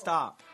Stop. Money,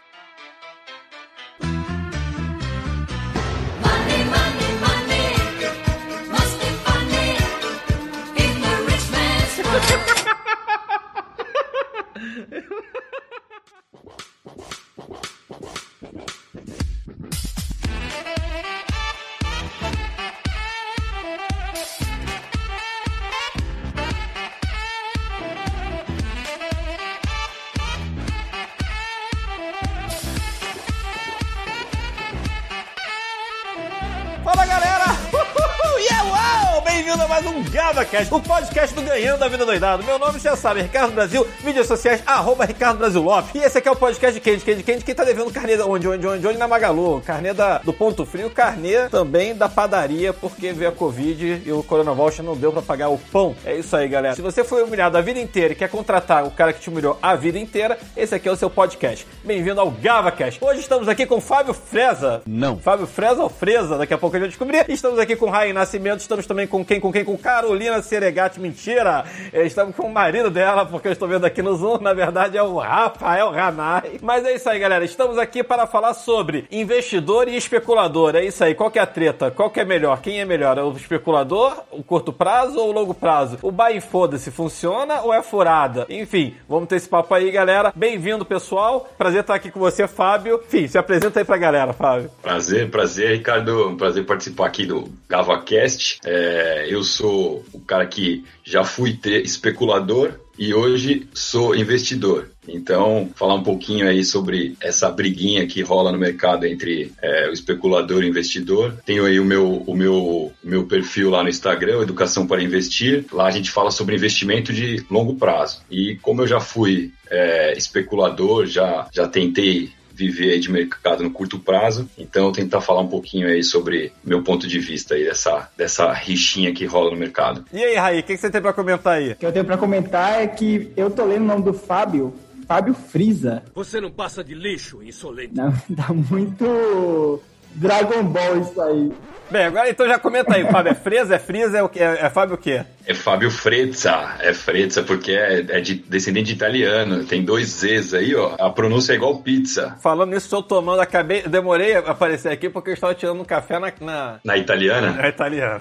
o podcast do Ganhando da Vida Doidado. Meu nome já sabe, Ricardo Brasil, mídias sociais, arroba Ricardo Brasil Lopes. E esse aqui é o podcast de quem, de quem, de quem, de quem tá devendo carnê da onde, onde, onde, onde na Magalu. Carnê da, do Ponto Frio, carnê também da padaria, porque veio a Covid e o Corona Voucher não deu pra pagar o pão. É isso aí, galera. Se você foi humilhado a vida inteira e quer contratar o cara que te humilhou a vida inteira, esse aqui é o seu podcast. Bem-vindo ao GavaCast. Hoje estamos aqui com Fábio Freza. Não. Fábio Freza ou Freza, daqui a pouco a gente vai descobrir. Estamos aqui com Raí Nascimento, estamos também com quem? Com quem? Com Carolina Seregati, mentira! Eh, Estamos com o marido dela, porque eu estou vendo aqui no Zoom, na verdade é o Rafael Ranai. Mas é isso aí, galera, estamos aqui para falar sobre investidor e especulador. É isso aí, qual que é a treta? Qual que é melhor? Quem é melhor? É o especulador, o curto prazo ou o longo prazo? O buy foda-se funciona ou é furada? Enfim, vamos ter esse papo aí, galera. Bem-vindo, pessoal. Prazer estar aqui com você, Fábio. Enfim, se apresenta aí pra galera, Fábio. Prazer, prazer, Ricardo. Um prazer participar aqui do GavaCast. É, eu sou o cara que já fui ter especulador e hoje sou investidor. Então, falar um pouquinho aí sobre essa briguinha que rola no mercado entre é, o especulador e o investidor. Tenho aí o meu, o meu, meu perfil lá no Instagram, Educação para Investir. Lá a gente fala sobre investimento de longo prazo. E como eu já fui é, especulador, já, já tentei viver aí de mercado no curto prazo. Então, eu vou tentar falar um pouquinho aí sobre meu ponto de vista aí dessa, dessa rixinha que rola no mercado. E aí, Raí, o que, que você tem pra comentar aí? O que eu tenho pra comentar é que eu tô lendo o nome do Fábio, Fábio Friza. Você não passa de lixo, insolente. Não, tá muito Dragon Ball isso aí. Bem, agora então já comenta aí, Fábio. É Freza, é Frieza, é, o quê? é, é Fábio o quê? É Fábio Frezza, é Frezza porque é, é de descendente de italiano, tem dois Z's aí, ó. A pronúncia é igual pizza. Falando nisso, estou tomando, acabei, demorei a aparecer aqui porque eu estava tirando um café na, na, Na italiana? na italiana.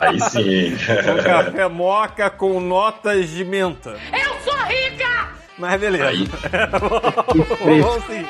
Aí sim. um café moca com notas de menta. Eu sou rica! Mas beleza. Aí. vamos, vamos sim.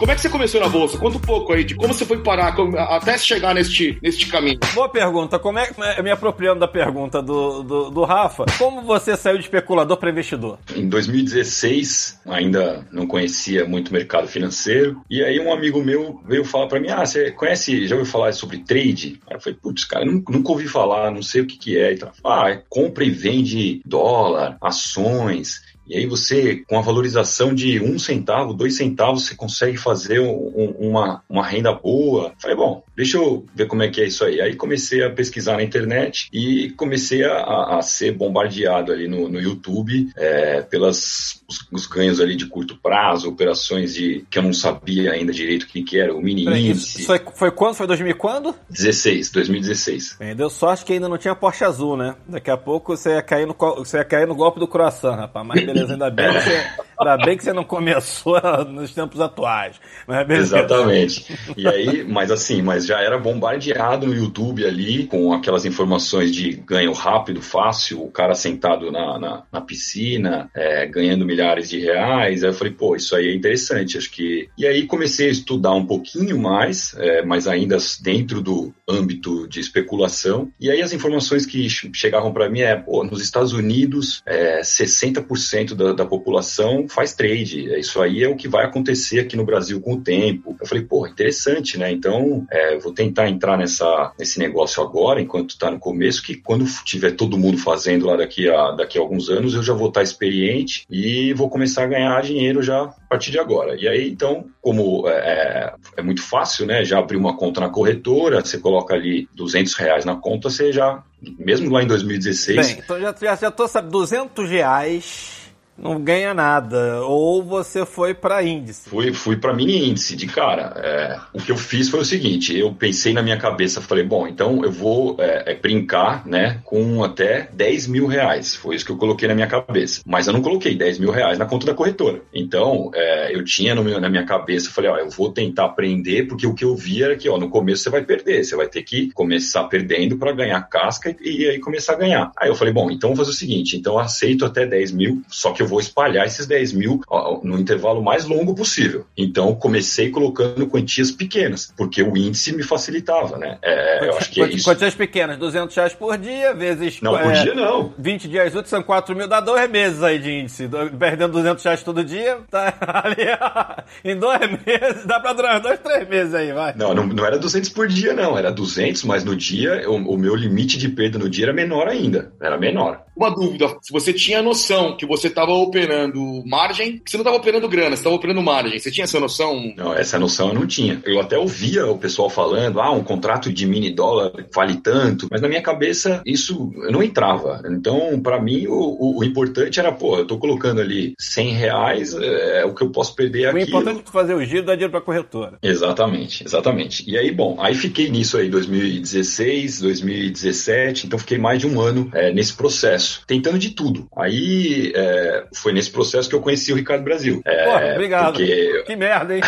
Como é que você começou na bolsa? Conta um pouco aí de como você foi parar como- até chegar neste, neste caminho. Boa pergunta. Como é que me apropriando da pergunta do, do, do Rafa? Como você saiu de especulador para investidor? Em 2016, ainda não conhecia muito o mercado financeiro. E aí um amigo meu veio falar pra mim, ah, você conhece, já ouviu falar sobre trade? Aí eu falei, putz, cara, nunca, nunca ouvi falar, não sei o que que é. Então, ah, é compra e vende dólar, ações... E aí você, com a valorização de um centavo, dois centavos, você consegue fazer um- um- uma, uma renda boa. Falei, bom, deixa eu ver como é que é isso aí. Aí comecei a pesquisar na internet e comecei a, a- ser bombardeado ali no, no YouTube é, pelas os, os ganhos ali de curto prazo, operações de que eu não sabia ainda direito o que, que era, o mini Peraí, índice. foi, foi quando? Foi 2000 e quando? 16, 2016. Bem, deu sorte que ainda não tinha Porsche azul, né? Daqui a pouco você ia cair no, você ia cair no golpe do croissant, rapaz. Mas beleza, ainda bem que você, ainda bem que você não começou nos tempos atuais. Beleza. Exatamente. E aí, mas assim, mas já era bombardeado no YouTube ali com aquelas informações de ganho rápido, fácil, o cara sentado na, na, na piscina, é, ganhando milhares de reais. Aí eu falei, pô, isso aí é interessante, acho que. E aí comecei a estudar um pouquinho mais, é, mas ainda dentro do âmbito de especulação. E aí as informações que che- chegavam para mim é, pô, nos Estados Unidos, é, 60% da, da população faz trade. Isso aí é o que vai acontecer aqui no Brasil com o tempo. Eu falei, pô, interessante, né? Então, é, vou tentar entrar nessa, nesse negócio agora, enquanto está no começo, que quando tiver todo mundo fazendo lá daqui a, daqui a alguns anos, eu já vou estar experiente e vou começar a ganhar dinheiro já a partir de agora. E aí, então, como é, é muito fácil, né? Já abrir uma conta na corretora, você coloca ali 200 reais na conta, você já, mesmo lá em 2016, Bem, então já, já, já tô sabendo, 200 reais não ganha nada. Ou você foi pra índice. Fui, fui para mini índice de cara. É, o que eu fiz foi o seguinte: eu pensei na minha cabeça, falei, bom, então eu vou é, é, brincar, né, com até 10 mil reais. Foi isso que eu coloquei na minha cabeça. Mas eu não coloquei 10 mil reais na conta da corretora. Então, é, eu tinha meu- na minha cabeça, falei, ó, eu vou tentar aprender, porque o que eu vi era que, ó, no começo você vai perder, você vai ter que começar perdendo para ganhar casca e, e aí começar a ganhar. Aí eu falei, bom, então vou fazer o seguinte, então eu aceito até 10 mil, só que eu vou espalhar esses 10 mil no intervalo mais longo possível. Então comecei colocando quantias pequenas, porque o índice me facilitava, né? É, eu acho que é isso. Quantias pequenas, 200 reais por dia, vezes... Não, é, por dia não. 20 dias úteis são 4 mil, dá dois meses aí de índice. Do- Perdendo 200 reais todo dia, tá ali, ó, em dois meses, dá pra durar dois, três meses aí, vai. Não, não, não era 200 por dia, não. Era 200, mas no dia, o, o meu limite de perda no dia era menor ainda. Era menor. Uma dúvida, se você tinha noção que você estava operando margem, que você não estava operando grana, você estava operando margem. Você tinha essa noção? Não, essa noção eu não tinha. Eu até ouvia o pessoal falando, ah, um contrato de mini dólar vale tanto, mas na minha cabeça isso não entrava. Então, para mim, o, o, o importante era, pô, eu tô colocando ali 100 reais, é, o que eu posso perder O aqui. importante é tu fazer o giro e dar dinheiro pra corretora. Exatamente, exatamente. E aí, bom, aí fiquei nisso aí, 2016, 2017, então fiquei mais de um ano é, nesse processo, tentando de tudo. Aí é, foi nesse processo que eu conheci o Ricardo Brasil. É, Pô, obrigado. Porque Que merda, hein?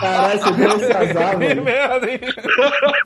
Caralho, você deu esse azar, que mano. merda, hein?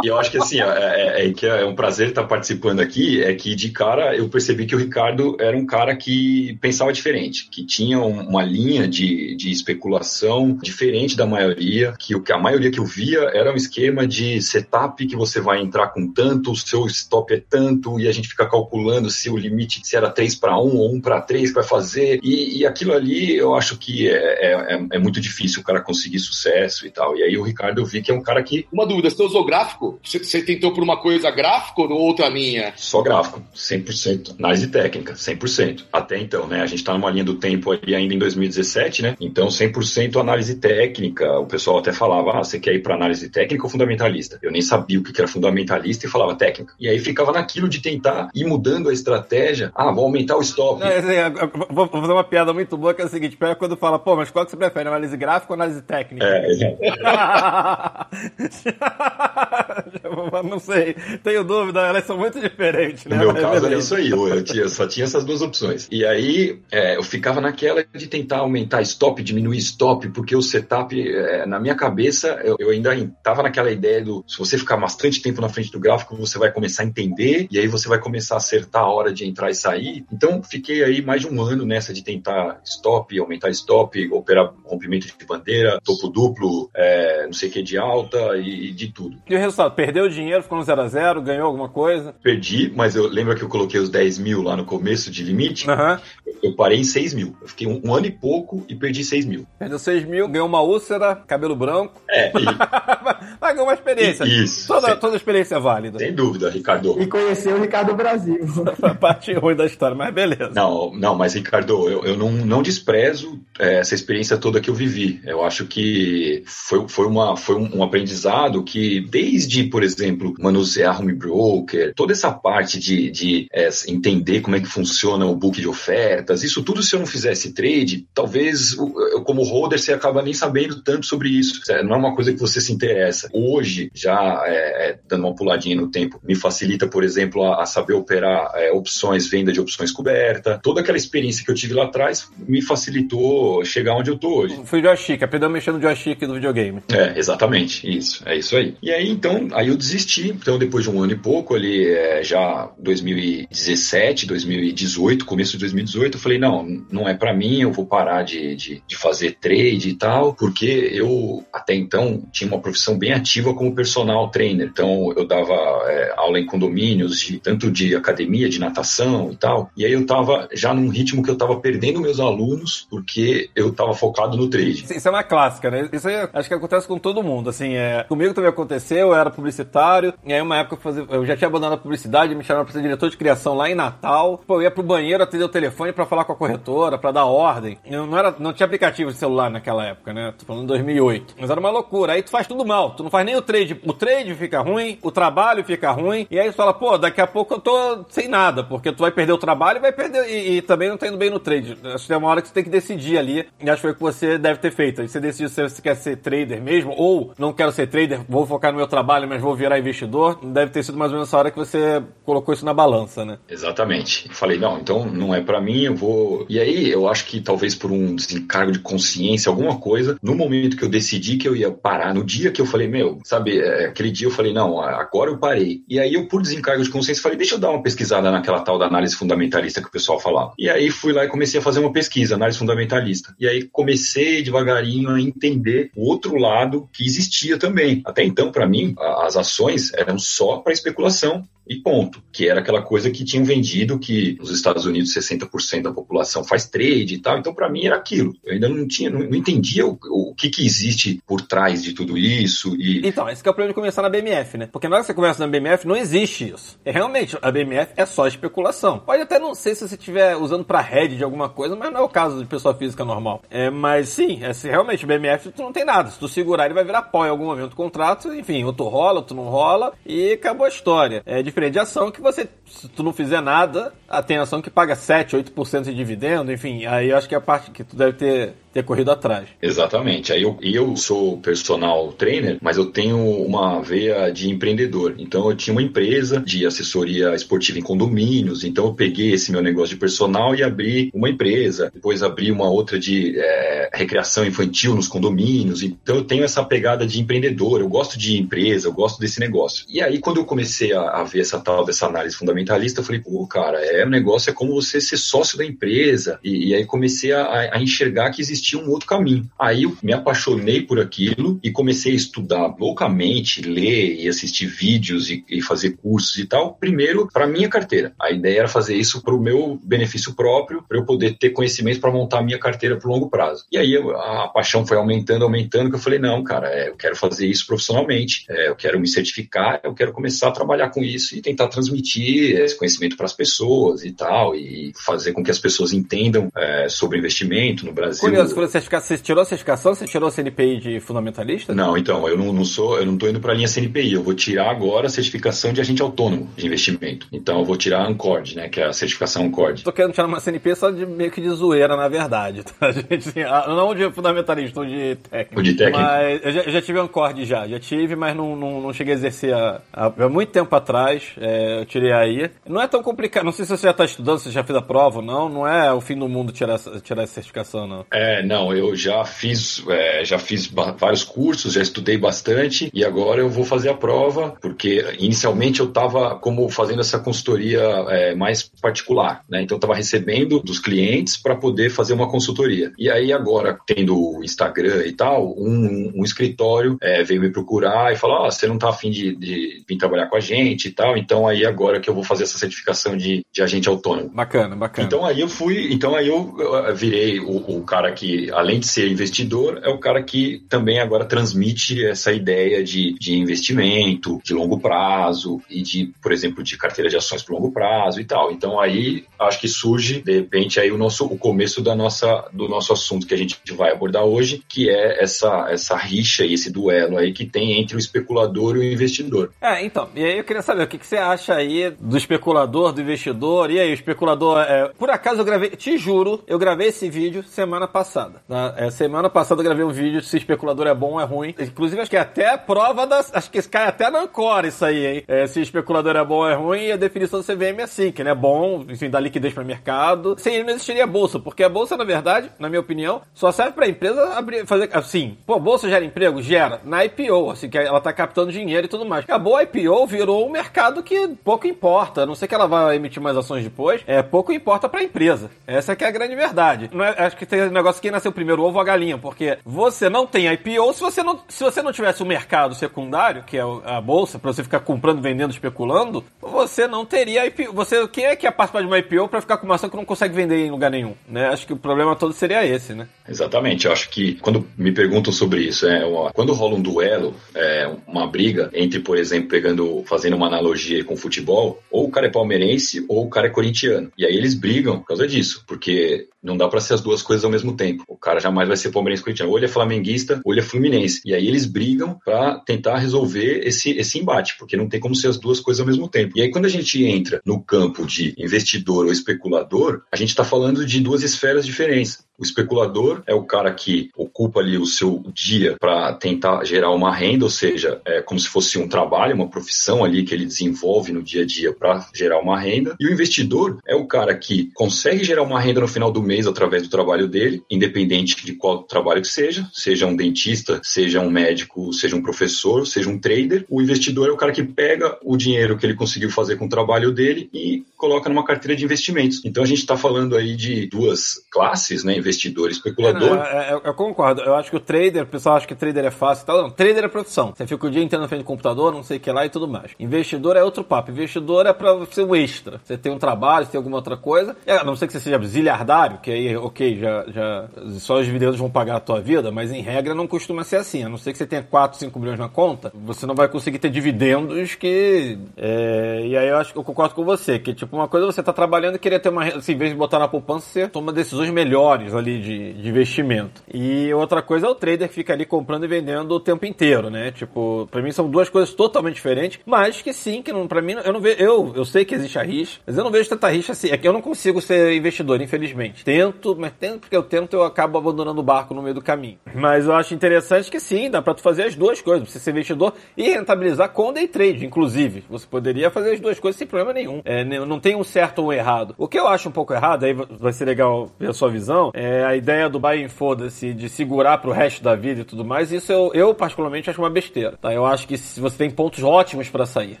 E eu acho que assim, é, é- é que é um prazer estar participando aqui, é que de cara eu percebi que o Ricardo era um cara que pensava diferente, que tinha um- uma linha de, de especulação diferente da maioria, que o que a maioria que eu via era um esquema de setup que você vai entrar com tanto, o seu stop é tanto, e a gente fica calculando se o limite se era 3 para 1 ou 1 para 3 que vai fazer, e, e aquilo ali eu acho que é, é, é- é muito difícil o cara conseguir sucesso e tal. E aí o Ricardo eu vi que é um cara que Uma dúvida, você usou gráfico? Você, você tentou por uma coisa gráfico ou outra linha? Só gráfico, 100%. Análise técnica, 100%. Até então, né? A gente tá numa linha do tempo ali ainda em 2017, né? Então, 100% análise técnica. O pessoal até falava, ah, você quer ir para análise técnica ou fundamentalista? Eu nem sabia o que que era fundamentalista e falava técnica. E aí ficava naquilo de tentar ir mudando a estratégia. Ah, vou aumentar o stop. Não, assim, vou fazer uma piada muito boa que é o seguinte: pega quando fala, pô, mas qual que você prefere, análise gráfica ou análise técnica? É, exato. não sei, tenho dúvida, elas são muito diferentes, né? No meu caso era isso aí, eu, eu tinha- só tinha essas duas opções. E aí é, eu ficava naquela de tentar aumentar stop, diminuir stop, porque o setup, é, na minha cabeça, eu, eu ainda estava naquela ideia do se você ficar bastante tempo na frente do gráfico, você vai começar a entender, e aí você vai começar a acertar a hora de entrar e sair. Então fiquei aí mais de um ano nessa de tentar stop, aumentar stop, operar rompimento de bandeira, topo duplo, é, não sei o que de alta e, e de tudo. E o resultado? Perdeu dinheiro, ficou no 0 a 0 ganhou alguma coisa? Perdi, mas eu lembro que eu coloquei os 10 mil lá no começo de limite. Aham. Eu parei em 6 mil. Eu fiquei um, um ano e pouco e perdi 6 mil. Perdeu 6 mil, ganhou uma úlcera, cabelo branco. É, e- Ganhou uma experiência. Isso, Toda, toda experiência é válida. sem dúvida, Ricardo. E conheceu o Ricardo Brasil. A parte ruim da história, mas beleza. Não, não, mas Ricardo, eu, eu não, não desprezo é, essa experiência toda que eu vivi. Eu acho que foi, foi, uma, foi um, um aprendizado que, desde, por exemplo, manusear home broker, toda essa parte de, de é, entender como é que funciona o book de ofertas, isso tudo se eu não fizesse trade, talvez eu, como holder, você acaba nem sabendo tanto sobre isso. É, Não é uma coisa que você se interessa. Hoje, já é, é, dando uma puladinha no tempo, me facilita, por exemplo, a, a saber operar é, opções, venda de opções coberta. Toda aquela experiência que eu tive lá atrás me facilitou chegar onde eu tô hoje. Fui o joystick, aprendeu a mexer no joystick do videogame. É, exatamente, isso, é isso aí. E aí, então, aí eu desisti, então depois de um ano e pouco, ali, é, já 2017, 2018, começo de 2018, eu falei, não, não é pra mim, eu vou parar de, de, de fazer trade e tal, porque eu, até então, tinha uma profissão bem ativa como personal trainer, então eu dava é, aula em condomínios, de, tanto de academia, de natação e tal, e aí eu tava já num ritmo que eu tava perdendo meus alunos, porque eu tava focado no trade. Isso é uma clássica, né? Isso acho que acontece com todo mundo. Assim, é... comigo também aconteceu, eu era publicitário, e aí uma época eu, fazia... eu já tinha abandonado a publicidade, me chamaram pra ser diretor de criação lá em Natal. Pô, eu ia pro banheiro atender o telefone pra falar com a corretora, pra dar ordem. Eu não, era... não tinha aplicativo de celular naquela época, né? Tô falando em 2008. Mas era uma loucura. Aí tu faz tudo mal. Tu não faz faz nem o trade. O trade fica ruim, o trabalho fica ruim, e aí você fala, pô, daqui a pouco eu tô sem nada, porque tu vai perder o trabalho e vai perder. E, e também não tá indo bem no trade. Acho que tem uma hora que você tem que decidir ali, e acho que foi o que você deve ter feito. Você decide se você quer ser trader mesmo, ou não quero ser trader, vou focar no meu trabalho, mas vou virar investidor. Deve ter sido mais ou menos essa hora que você colocou isso na balança, né? Exatamente. Falei, não, então não é pra mim, eu vou. E aí, eu acho que talvez por um desencargo de consciência, alguma coisa, no momento que eu decidi que eu ia parar, no dia que eu falei, meu, sabe, é, aquele dia eu falei, não, agora eu parei. E aí eu, por desencargo de consciência, falei, deixa eu dar uma pesquisada naquela tal da análise fundamentalista que o pessoal falava. E aí fui lá e comecei a fazer uma pesquisa, análise fundamentalista. E aí comecei devagarinho a entender o outro lado que existia também. Até então, pra mim, as ações eram só para especulação e ponto. Que era aquela coisa que tinham vendido que nos Estados Unidos 60% da população faz trade e tal. Então, para mim, era aquilo. Eu ainda não tinha, não, não entendia o, o que, que existe por trás de tudo isso. E Então, esse é o problema de começar na BMF, né? Porque na hora que você começa na BMF, não existe isso. É, realmente, a BMF é só especulação. Pode até não ser se você estiver usando pra head de alguma coisa, mas não é o caso de pessoa física normal. É, mas sim, é, se realmente, BMF tu não tem nada. Se tu segurar, ele vai virar pó em algum momento do contrato, enfim, ou tu rola, ou tu não rola, e acabou a história. É diferente de ação que você, se tu não fizer nada, ah, tem ação que paga 7, 8% de dividendo, enfim, aí eu acho que é a parte que tu deve ter, ter corrido atrás. Exatamente. Aí eu, eu sou personal trainer, mas eu tenho uma veia de empreendedor. Então eu tinha uma empresa de assessoria esportiva em condomínios. Então eu peguei esse meu negócio de personal e abri uma empresa. Depois abri uma outra de é, recreação infantil nos condomínios. Então eu tenho essa pegada de empreendedor. Eu gosto de empresa, eu gosto desse negócio. E aí quando eu comecei a, a ver essa tal dessa análise fundamentalista, eu falei, pô, cara, é o negócio é como você ser sócio da empresa. E, e aí comecei a, a enxergar que existia um outro caminho. Aí eu me apaixonei por aquilo e comecei a estudar loucamente, ler e assistir vídeos e, e fazer cursos e tal. Primeiro, para minha carteira. A ideia era fazer isso para o meu benefício próprio, para eu poder ter conhecimento para montar a minha carteira para longo prazo. E aí eu- a paixão foi aumentando, aumentando, que eu falei, não, cara, é, eu quero fazer isso profissionalmente, é, eu quero me certificar, eu quero começar a trabalhar com isso e tentar transmitir esse conhecimento para as pessoas e tal, e fazer com que as pessoas entendam é, sobre investimento no Brasil. Curioso, quando você, você tirou a certificação, você tirou a CNPI de fundamentalista? Não, então, eu não, não sou, eu não tô indo para a linha CNPI, eu vou tirar agora a certificação de agente autônomo de investimento. Então eu vou tirar a Ancord, né, que é a certificação Ancord. Tô querendo tirar uma CNP só de meio que de zoeira, na verdade, tá, gente? Assim, não de fundamentalista, ou de técnico. Ou de técnico. Mas eu já, eu já tive Ancord já, já tive, mas não, não, não cheguei a exercer há, há muito tempo atrás, é, eu tirei aí. Não é tão complicado, não sei se você já tá estudando, se já fez a prova ou não, não é o fim do mundo tirar, essa- tirar essa certificação, não. É, não, eu já fiz, é, já fiz vários cursos, já estudei bastante e agora eu vou fazer a prova, porque inicialmente eu estava como fazendo essa consultoria é, mais particular, né? Então eu estava recebendo dos clientes para poder fazer uma consultoria. E aí agora, tendo o Instagram e tal, um, um escritório é, veio me procurar e falou, ó, você não tá afim de, de vir trabalhar com a gente e tal, então aí agora que eu vou fazer essa certificação de, de agente autônomo. Bacana, bacana. Então aí eu fui, então aí eu eh, virei o, o cara que, além de ser investidor, é o cara que também agora transmite essa ideia de, de investimento, de longo prazo e de, por exemplo, de carteira de ações por longo prazo e tal. Então aí acho que surge, de repente, aí o nosso o começo da nossa, do nosso assunto que a gente vai abordar hoje, que é essa, essa rixa e esse duelo aí que tem entre o especulador e o investidor. É, então, e aí eu queria saber o que, que você acha aí do especulador, do investidor. E aí, o especulador. É, por acaso eu gravei, te juro, eu gravei esse vídeo semana passada. tá? É, semana passada eu gravei um vídeo se especulador é bom ou é ruim. Inclusive, acho que é até prova das. Acho que cai até na Ancora isso aí, hein? É, se especulador é bom ou é ruim, e a definição do CVM é assim, que ele é bom, enfim, dá liquidez para mercado. Sem ele não existiria bolsa, porque a bolsa, na verdade, na minha opinião, só serve pra empresa abrir, fazer assim. Pô, bolsa gera emprego? Gera. Na IPO, assim, que ela tá captando dinheiro e tudo mais. Acabou a IPO, virou um mercado que pouco importa. A não sei que ela vai emitir mais ações depois, é pouco importa pra empresa. Essa que é a grande verdade. Não é- acho que tem um negócio que nasceu primeiro, o ovo ou a galinha, porque você não tem IPO se você não, se você não tivesse o mercado secundário, que é a bolsa, pra você ficar comprando, vendendo, especulando, você não teria IPO. Você, quem é que ia participar de uma IPO pra ficar com uma ação que não consegue vender em lugar nenhum? Né? Acho que o problema todo seria esse, né? Exatamente, eu acho que quando me perguntam sobre isso, é quando rola um duelo, é, uma briga entre, por exemplo, pegando, fazendo uma analogia aí com futebol, ou o cara é palmeirense ou o cara é corintiano. E aí eles brigam por causa disso, porque Não dá pra ser as duas coisas ao mesmo tempo. O cara jamais vai ser palmeirense corintiano. Ou ele é flamenguista, ou ele é fluminense. E aí eles brigam pra tentar resolver esse, esse embate, porque não tem como ser as duas coisas ao mesmo tempo. E aí quando a gente entra no campo de investidor ou especulador, a gente tá falando de duas esferas diferentes. O especulador é o cara que ocupa ali o seu dia para tentar gerar uma renda, ou seja, é como se fosse um trabalho, uma profissão ali que ele desenvolve no dia a dia para gerar uma renda. E o investidor é o cara que consegue gerar uma renda no final do mês através do trabalho dele, independente de qual trabalho que seja, seja um dentista, seja um médico, seja um professor, seja um trader. O investidor é o cara que pega o dinheiro que ele conseguiu fazer com o trabalho dele e coloca numa carteira de investimentos. Então a gente está falando aí de duas classes, né? Investidor e especulador. É, é, eu, eu concordo. Eu acho que o trader, o pessoal acha que trader é fácil e tal. Não, trader é profissão. Você fica o dia inteiro na frente do computador, não sei o que lá e tudo mais. Investidor é outro papo. Investidor é pra ser um extra. Você tem um trabalho, você tem alguma outra coisa. É, a não ser que você seja zilhardário, que aí, ok, já, já só os dividendos vão pagar a tua vida, mas em regra não costuma ser assim. A não ser que você tenha 4, 5 milhões na conta, você não vai conseguir ter dividendos que. é, e aí eu acho que eu concordo com você, que tipo, uma coisa é você tá trabalhando e querer ter uma assim, em vez de botar na poupança, você toma decisões melhores ali de, de investimento. E outra coisa é o trader que fica ali comprando e vendendo o tempo inteiro, né? Tipo, pra mim são duas coisas totalmente diferentes, mas que sim, que não, pra mim, eu não vejo, eu, eu sei que existe a rixa, mas eu não vejo tanta rixa assim, é que eu não consigo ser investidor, infelizmente. Tento, mas tento, porque eu tento, eu acabo abandonando o barco no meio do caminho. Mas eu acho interessante que sim, dá pra tu fazer as duas coisas, você ser investidor e rentabilizar com day trade, inclusive. Você poderia fazer as duas coisas sem problema nenhum. É, não tem um certo ou um errado. O que eu acho um pouco errado, aí vai ser legal ver a sua visão, é a ideia do buy and foda-se, de segurar pro resto da vida e tudo mais, isso eu, eu particularmente acho uma besteira, tá? Eu acho que se você tem pontos ótimos pra sair.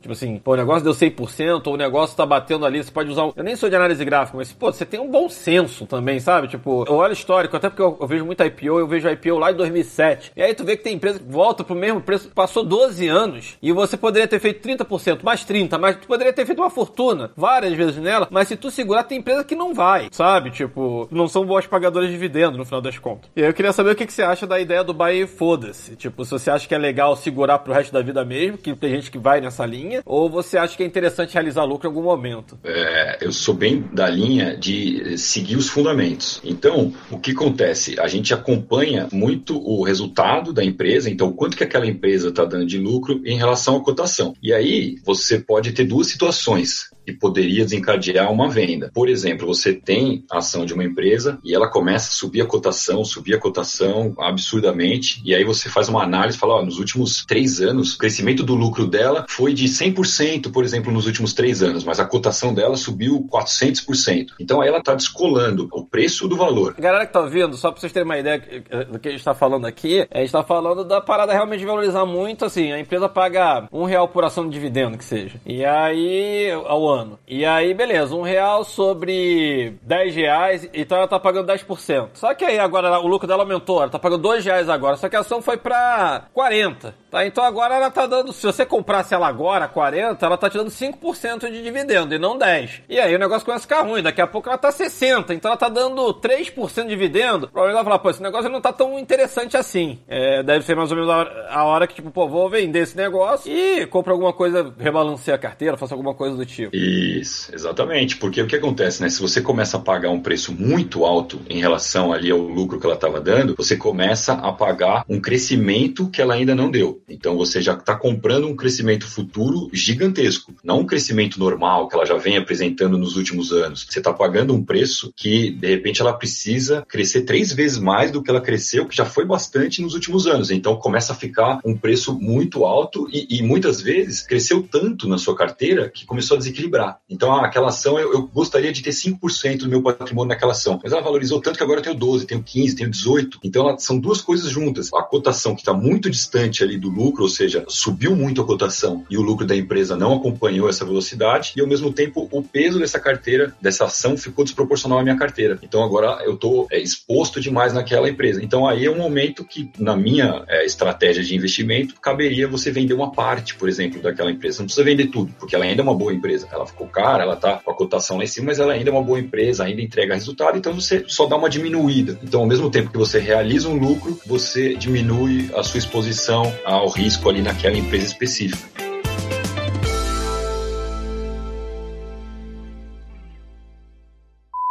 Tipo assim, pô, o negócio deu 100%, ou o negócio tá batendo ali, você pode usar... Eu nem sou de análise gráfica, mas, pô, você tem um bom senso também, sabe? Tipo, eu olho histórico, até porque eu, eu vejo muito IPO, eu vejo IPO lá em 2007. E aí tu vê que tem empresa que volta pro mesmo preço, passou 12 anos, e você poderia ter feito 30%, mais 30%, mas tu poderia ter feito uma fortuna várias vezes nela, mas se tu segurar, tem empresa que não vai, sabe? Tipo, não são boas pagadoras de dividendo no final das contas. E aí eu queria saber o que, que você acha da ideia do buy foda-se. Tipo, se você acha que é legal segurar pro resto da vida mesmo, que tem gente que vai nessa linha, ou você acha que é interessante realizar lucro em algum momento. É, eu sou bem da linha de seguir os fundamentos. Então, o que acontece? A gente acompanha muito o resultado da empresa, então quanto que aquela empresa está dando de lucro em relação à cotação. E aí você pode ter duas situações que poderia desencadear uma venda. Por exemplo, você tem a ação de uma empresa e ela começa a subir a cotação, subir a cotação absurdamente, e aí você faz uma análise e fala, ó, nos últimos três anos, o crescimento do lucro dela foi de 100%, por exemplo, nos últimos três anos, mas a cotação dela subiu 400%. Então aí ela está descolando o preço do valor. Galera que tá ouvindo, só pra vocês terem uma ideia do que a gente tá falando aqui, a gente tá falando da parada realmente de valorizar muito, assim, a empresa paga um real por ação de dividendo, que seja. E aí, ao ano. E aí, beleza, um real sobre 10 reais, então ela tá pagando 10%. Só que aí agora o lucro dela aumentou, ela tá pagando 2 reais agora, só que a ação foi pra 40. Tá, então agora ela tá dando, se você comprasse ela agora, 40, ela tá te dando 5% de dividendo e não 10. E aí o negócio começa a ficar ruim, daqui a pouco ela tá 60, então ela tá dando 3% de dividendo. Provavelmente ela vai falar, pô, esse negócio não tá tão interessante assim. É, deve ser mais ou menos a hora, que, tipo, pô, vou vender esse negócio e compro alguma coisa, rebalanceia a carteira, faço alguma coisa do tipo. Isso, exatamente. Porque o que acontece, né? Se você começa a pagar um preço muito alto em relação ali ao lucro que ela estava dando, você começa a pagar um crescimento que ela ainda não deu. Então você já está comprando um crescimento futuro gigantesco, não um crescimento normal que ela já vem apresentando nos últimos anos. Você está pagando um preço que de repente ela precisa crescer três vezes mais do que ela cresceu, que já foi bastante nos últimos anos. Então começa a ficar um preço muito alto e, e muitas vezes cresceu tanto na sua carteira que começou a desequilibrar. Então ah, aquela ação eu, eu gostaria de ter 5% do meu patrimônio naquela ação, mas ela valorizou tanto que agora eu tenho 12, tenho 15, tenho 18. Então ela- são duas coisas juntas. A cotação que está muito distante ali do lucro, ou seja, subiu muito a cotação e o lucro da empresa não acompanhou essa velocidade e ao mesmo tempo o peso dessa carteira, dessa ação ficou desproporcional à minha carteira. Então agora eu estou exposto demais naquela empresa. Então aí é um momento que na minha é, estratégia de investimento caberia você vender uma parte, por exemplo, daquela empresa. Não precisa vender tudo, porque ela ainda é uma boa empresa. Ela ficou cara, ela está com a cotação lá em cima, mas ela ainda é uma boa empresa, ainda entrega resultado, então você só dá uma diminuída. Então ao mesmo tempo que você realiza um lucro, você diminui a sua exposição ao risco ali naquela empresa específica.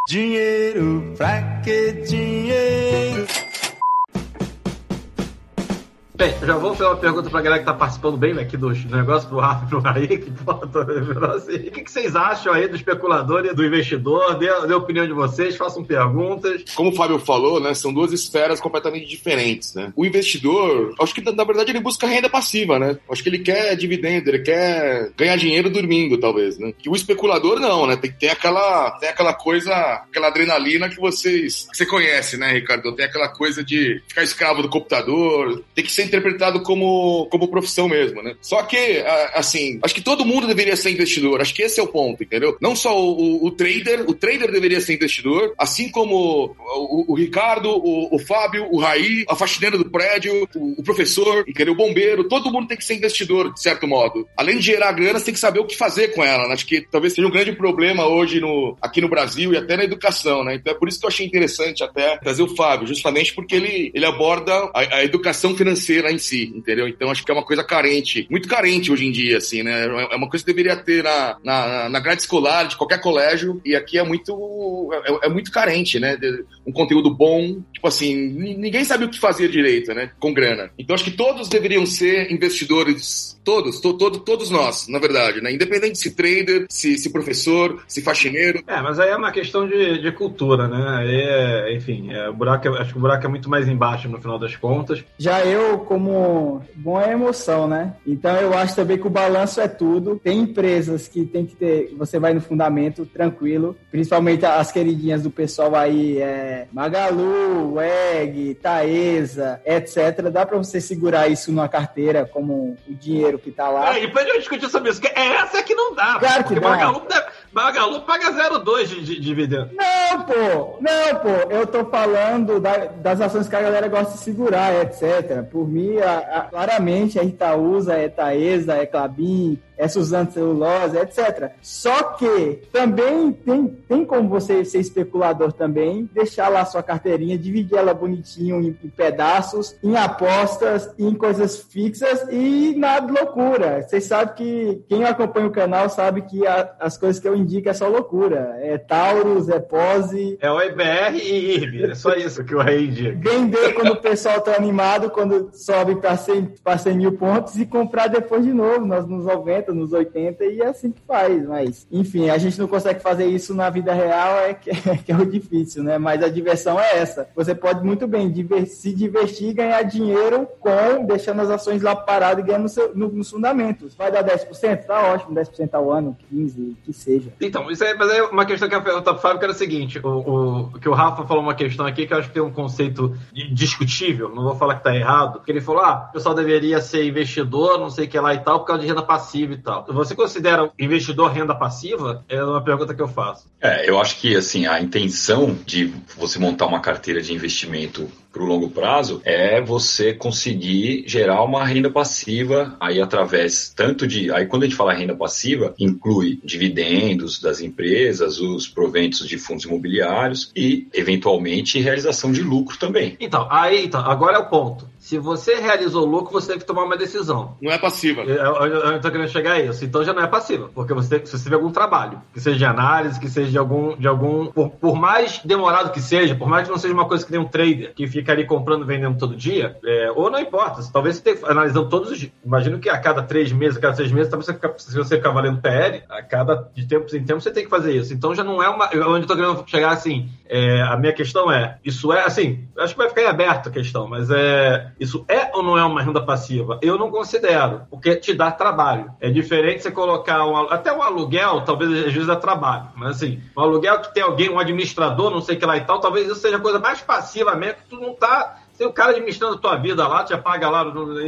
Dinheiro, pra que dinheiro? Bem, já vou fazer uma pergunta pra galera que tá participando bem aqui do negócios pro Rafa e pro vendo assim. O que, que vocês acham aí do especulador e do investidor? Dê, dê a opinião de vocês, façam perguntas. Como o Fábio falou, né, são duas esferas completamente diferentes, né? O investidor, acho que na verdade ele busca renda passiva, né? Acho que ele quer dividendo, ele quer ganhar dinheiro dormindo, talvez, né? E o especulador não, né? Tem que ter aquela, tem aquela coisa, aquela adrenalina que vocês, que você conhece, né, Ricardo? Tem aquela coisa de ficar escravo do computador, tem que ser interpretado como, como profissão mesmo, né? Só que, assim, acho que todo mundo deveria ser investidor, acho que esse é o ponto, entendeu? Não só o, o- o trader, o trader deveria ser investidor, assim como o, o Ricardo, o, Fábio, o Raí, a faxineira do prédio, o, o professor, entendeu? O bombeiro, todo mundo tem que ser investidor, de certo modo. Além de gerar grana, você tem que saber o que fazer com ela, né? Acho que talvez seja um grande problema hoje no, aqui no Brasil e até na educação, né? Então é por isso que eu achei interessante até trazer o Fábio, justamente porque ele, ele aborda a, a educação financeira em si, entendeu? Então acho que é uma coisa carente, muito carente hoje em dia, assim, né? É uma coisa que deveria ter na, na, na grade escolar de qualquer colégio e aqui é muito, é, é muito carente, né? Um conteúdo bom, tipo assim, ni- ninguém sabe o que fazer direito, né? Com grana. Então acho que todos deveriam ser investidores, todos, to, todo, todos nós, na verdade, né? Independente se trader, se, se professor, se faxineiro, É, mas aí é uma questão de, de cultura, né? Aí é, enfim, é, o buraco é- acho que o buraco é muito mais embaixo no final das contas. Já eu, como bom é emoção, né? Então eu acho também que o balanço é tudo. Tem empresas que tem que ter, você vai no fundamento tranquilo, principalmente as queridinhas do pessoal aí, é, Magalu, WEG, Taesa, etc. Dá pra você segurar isso numa carteira como o dinheiro que tá lá. É, e depois a gente discutir sobre isso, que é essa que não dá. Claro que porque dá. Magalu, deve- Magalu paga 0,2 de, de dividendo. Não, pô, não, pô, eu tô falando da- das ações que a galera gosta de segurar, etc. Por mim, a- a- claramente é Itaúsa, é Taesa, é Clabin, é essa usando Celulose, etc. Só que também tem, tem como você ser especulador também, deixar lá sua carteirinha, dividir ela bonitinho em, em pedaços, em apostas, em coisas fixas e nada loucura. Vocês sabem que quem acompanha o canal sabe que a, as coisas que eu indico é só loucura. É Taurus, é Pose. É o EBR e IRB, é só isso que eu indico. Vender quando o pessoal tá animado, quando sobe para 100, 100 mil pontos e comprar depois de novo, nos 90 70, nos 80 e é assim que faz. Mas, enfim, a gente não consegue fazer isso na vida real, é que, é, que é o difícil, né? Mas a diversão é essa. Você pode muito bem diver, se divertir e ganhar dinheiro com deixando as ações lá paradas e ganhando no seu, no, nos fundamentos. Vai dar 10%? Tá ótimo, 10% ao ano, 15%, que seja. Então, isso aí, mas aí uma questão que eu ia perguntar pro Fábio, que era o seguinte: o, o, que o Rafa falou uma questão aqui que eu acho que tem um conceito discutível, não vou falar que tá errado, que ele falou: ah, o pessoal deveria ser investidor, não sei o que lá e tal, por causa de renda passiva você considera investidor renda passiva? É uma pergunta que eu faço. É, eu acho que assim a intenção de você montar uma carteira de investimento para o longo prazo é você conseguir gerar uma renda passiva aí através tanto de aí quando a gente fala renda passiva inclui dividendos das empresas, os proventos de fundos imobiliários e eventualmente realização de lucro também. Então, aí, então, agora é o ponto. Se você realizou lucro, você tem que tomar uma decisão. não é passiva. Eu, eu, eu tô querendo chegar a isso. Então já não é passiva, porque você você tiver algum trabalho, que seja de análise, que seja de algum, de algum, por, por mais demorado que seja, por mais que não seja uma coisa que nem um trader que fica ali comprando, vendendo todo dia, é, ou não importa. Talvez você tenha analisando todos os dias. Imagino que a cada três meses, a cada seis meses, talvez você fica, se você ficar valendo PL, a cada de tempos em tempos você tem que fazer isso. Então já não é uma. Onde eu tô querendo chegar assim, é, a minha questão é, isso é assim, acho que vai ficar em aberto a questão, mas é. Isso é ou não é uma renda passiva? Eu não considero, porque te dá trabalho. É diferente você colocar um, até um aluguel, talvez às vezes dá trabalho, mas assim, um aluguel que tem alguém, um administrador, não sei o que lá e tal, talvez isso seja a coisa mais passiva mesmo, que tu não tá. Tem o cara administrando tua vida lá, te apaga lá,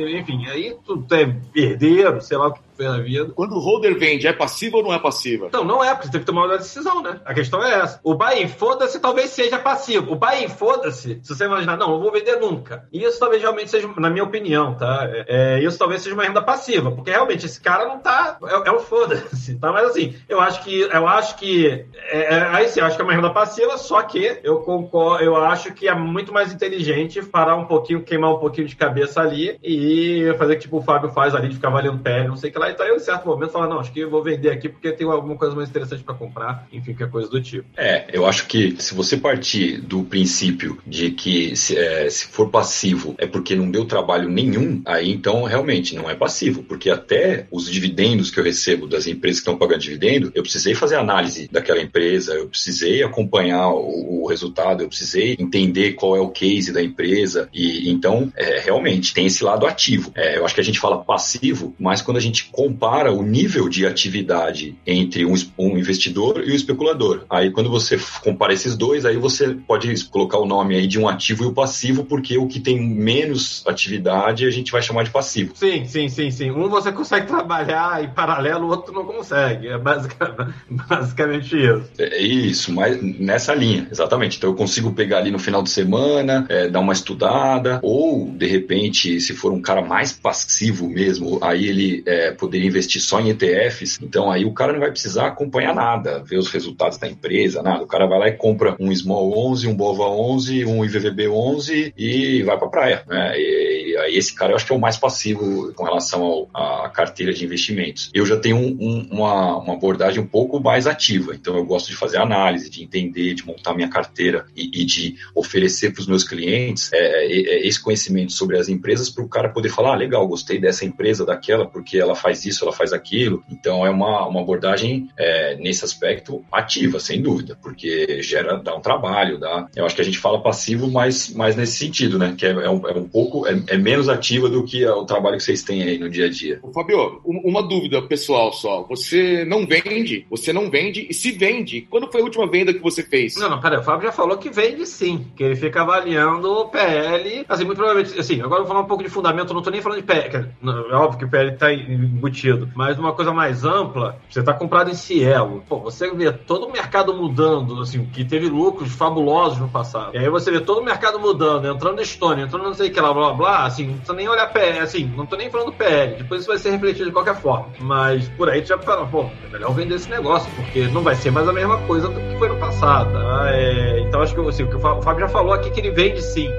enfim, aí tu é herdeiro, sei lá o que na vida. Quando o holder vende, é passiva ou não é passiva? Então, não é, porque você tem que tomar uma decisão, né? A questão é essa. O buy and foda-se talvez seja passivo. O buy and foda-se, se você imaginar, não, eu vou vender nunca. Isso talvez realmente seja, na minha opinião, tá? É, é, isso talvez seja uma renda passiva, porque realmente esse cara não tá. É, é um foda-se, tá? Mas assim, eu acho que. Eu acho que. É, é, aí sim, eu acho que é uma renda passiva, só que eu concordo, eu acho que é muito mais inteligente parar um pouquinho, queimar um pouquinho de cabeça ali e fazer que tipo o Fábio faz ali, de ficar valendo pé, não sei o que lá tá? Então, eu, em certo momento, falo, não, acho que eu vou vender aqui porque tem alguma coisa mais interessante para comprar, enfim, que é coisa do tipo. É, eu acho que se você partir do princípio de que se, é, se for passivo é porque não deu trabalho nenhum, aí então realmente não é passivo, porque até os dividendos que eu recebo das empresas que estão pagando dividendo, eu precisei fazer análise daquela empresa, eu precisei acompanhar o, o resultado, eu precisei entender qual é o case da empresa e então é, realmente tem esse lado ativo. É, eu acho que a gente fala passivo, mas quando a gente compara o nível de atividade entre um, um investidor e o especulador, aí quando você compara esses dois, aí você pode colocar o nome aí de um ativo e o passivo, porque o que tem menos atividade a gente vai chamar de passivo. Sim, sim, sim, sim. Um você consegue trabalhar em paralelo, o outro não consegue. É basicamente, basicamente isso. É isso, mas nessa linha, exatamente. Então eu consigo pegar ali no final de semana, é, dar uma estudada, ou de repente, se for um cara mais passivo mesmo, aí ele é, poderia investir só em ETFs. Então aí o cara não vai precisar acompanhar nada, ver os resultados da empresa, nada. O cara vai lá e compra um Small 11, um Bova 11, um IVVB 11 e vai pra praia. Né? E, aí esse cara eu acho que é o mais passivo com relação à carteira de investimentos. Eu já tenho um- um- uma, uma abordagem um pouco mais ativa, então eu gosto de fazer análise, de entender, de montar minha carteira e, e de oferecer para os meus clientes é, é, é, esse conhecimento sobre as empresas para o cara poder falar, ah, legal, gostei dessa empresa, daquela, porque ela faz isso, ela faz aquilo. Então é uma, uma abordagem é, nesse aspecto ativa, sem dúvida, porque gera, dá um trabalho, dá. Eu acho que a gente fala passivo, mas, mas nesse sentido, né? Que é, é um, é um pouco, é, é menos ativa do que o trabalho que vocês têm aí no dia a dia. Ô, Fabio, um- uma dúvida pessoal só. Você não vende, você não vende, e se vende, quando foi a última venda que você fez? Não, não, peraí, o Fábio já falou que vende sim, que ele fica avaliando o PL. Assim, muito provavelmente, assim, agora eu vou falar um pouco de fundamento, eu não tô nem falando de PL, é óbvio que o PL tá embutido, mas uma coisa mais ampla, você tá comprado em Cielo. Pô, você vê todo o mercado mudando, assim, que teve lucros fabulosos no passado. E aí você vê todo o mercado mudando, entrando na Estônia, entrando não sei o que lá, blá blá blá, assim, não precisa nem olhar PL, assim, não tô nem falando PL, depois isso vai ser refletido de qualquer forma. Mas por aí tu já fala, pô, é melhor vender esse negócio, porque não vai ser mais a mesma coisa do que foi no passado. tá? É, então acho que assim, o que o Fábio já falou aqui que ele vende sim.